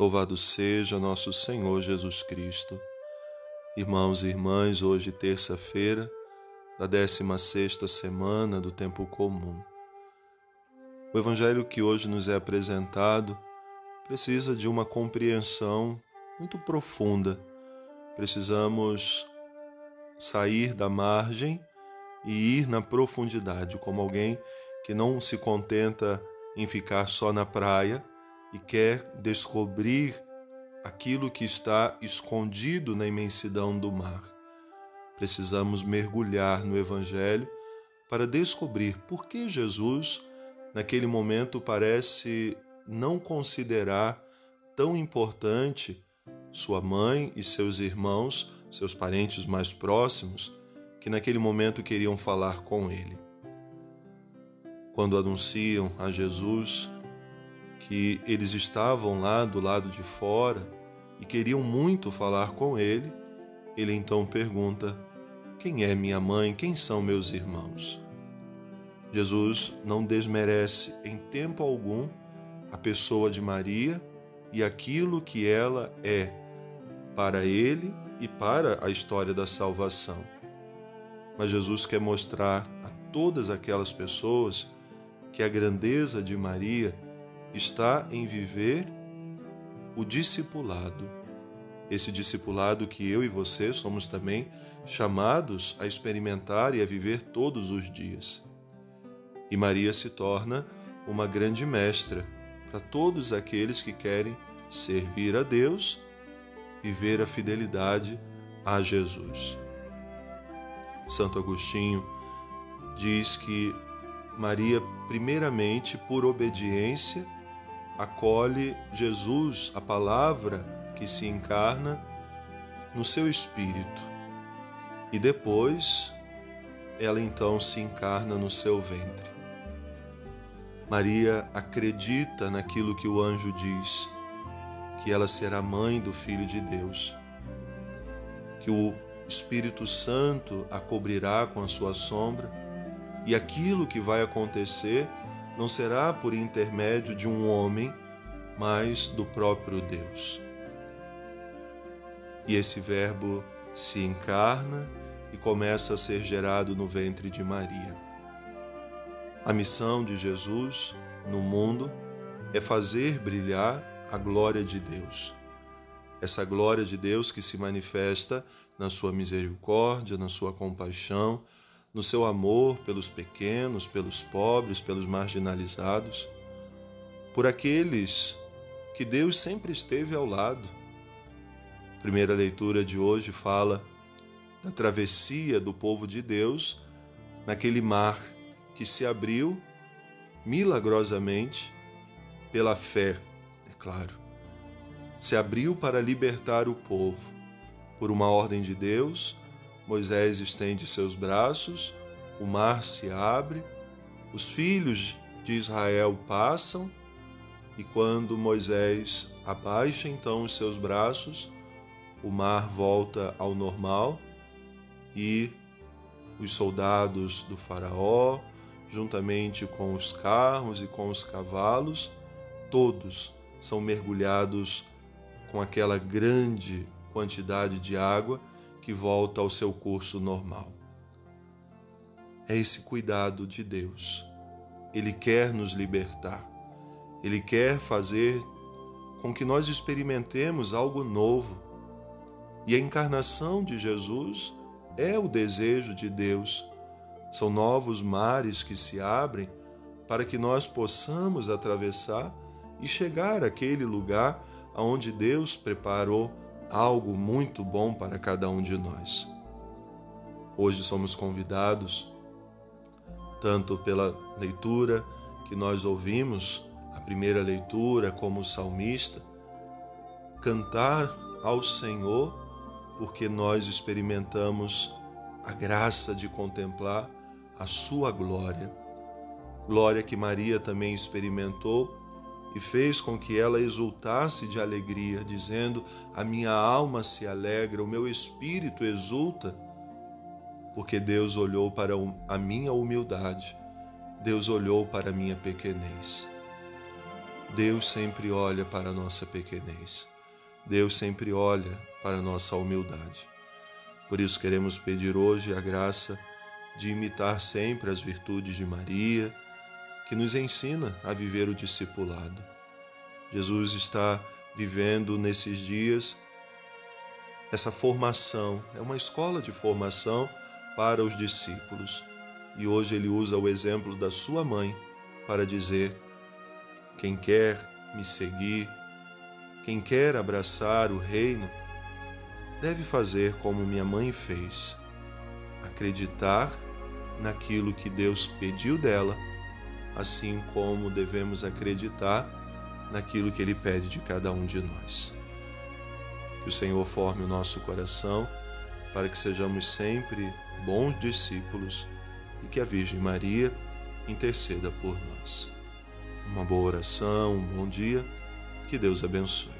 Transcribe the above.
Louvado seja nosso Senhor Jesus Cristo. Irmãos e irmãs, hoje terça-feira da 16ª semana do tempo comum. O evangelho que hoje nos é apresentado precisa de uma compreensão muito profunda. Precisamos sair da margem e ir na profundidade, como alguém que não se contenta em ficar só na praia, e quer descobrir aquilo que está escondido na imensidão do mar. Precisamos mergulhar no Evangelho para descobrir por que Jesus, naquele momento, parece não considerar tão importante sua mãe e seus irmãos, seus parentes mais próximos, que naquele momento queriam falar com ele. Quando anunciam a Jesus que eles estavam lá do lado de fora e queriam muito falar com ele, ele então pergunta: Quem é minha mãe? Quem são meus irmãos? Jesus não desmerece em tempo algum a pessoa de Maria e aquilo que ela é para ele e para a história da salvação. Mas Jesus quer mostrar a todas aquelas pessoas que a grandeza de Maria está em viver o discipulado. Esse discipulado que eu e você somos também chamados a experimentar e a viver todos os dias. E Maria se torna uma grande mestra para todos aqueles que querem servir a Deus e ver a fidelidade a Jesus. Santo Agostinho diz que Maria, primeiramente por obediência, acolhe Jesus, a palavra que se encarna, no seu espírito. E depois ela então se encarna no seu ventre. Maria acredita naquilo que o anjo diz, que ela será mãe do Filho de Deus, que o Espírito Santo a cobrirá com a sua sombra e aquilo que vai acontecer não será por intermédio de um homem, mas do próprio Deus. E esse Verbo se encarna e começa a ser gerado no ventre de Maria. A missão de Jesus no mundo é fazer brilhar a glória de Deus. Essa glória de Deus que se manifesta na sua misericórdia, na sua compaixão, no seu amor pelos pequenos, pelos pobres, pelos marginalizados, por aqueles que Deus sempre esteve ao lado. A primeira leitura de hoje fala da travessia do povo de Deus naquele mar que se abriu milagrosamente pela fé, é claro. Se abriu para libertar o povo por uma ordem de Deus Moisés estende seus braços, o mar se abre, os filhos de Israel passam, e quando Moisés abaixa então os seus braços, o mar volta ao normal e os soldados do Faraó, juntamente com os carros e com os cavalos, todos são mergulhados com aquela grande quantidade de água que volta ao seu curso normal. É esse cuidado de Deus. Ele quer nos libertar. Ele quer fazer com que nós experimentemos algo novo. E a encarnação de Jesus é o desejo de Deus. São novos mares que se abrem para que nós possamos atravessar e chegar àquele lugar aonde Deus preparou algo muito bom para cada um de nós. Hoje somos convidados, tanto pela leitura que nós ouvimos, a primeira leitura, como o salmista, cantar ao Senhor, porque nós experimentamos a graça de contemplar a Sua glória. Glória que Maria também experimentou e fez com que ela exultasse de alegria, dizendo: A minha alma se alegra, o meu espírito exulta, porque Deus olhou para a minha humildade, Deus olhou para a minha pequenez. Deus sempre olha para a nossa pequenez. Deus sempre olha para a nossa humildade. Por isso queremos pedir hoje a graça de imitar sempre as virtudes de Maria, que nos ensina a viver o discipulado. Jesus está vivendo nesses dias essa formação, é uma escola de formação para os discípulos. E hoje ele usa o exemplo da sua mãe para dizer: quem quer me seguir, quem quer abraçar o reino, deve fazer como minha mãe fez, acreditar naquilo que Deus pediu dela, assim como devemos acreditar naquilo que Ele pede de cada um de nós. Que o Senhor forme o nosso coração para que sejamos sempre bons discípulos e que a Virgem Maria interceda por nós. Uma boa oração, um bom dia, que Deus abençoe.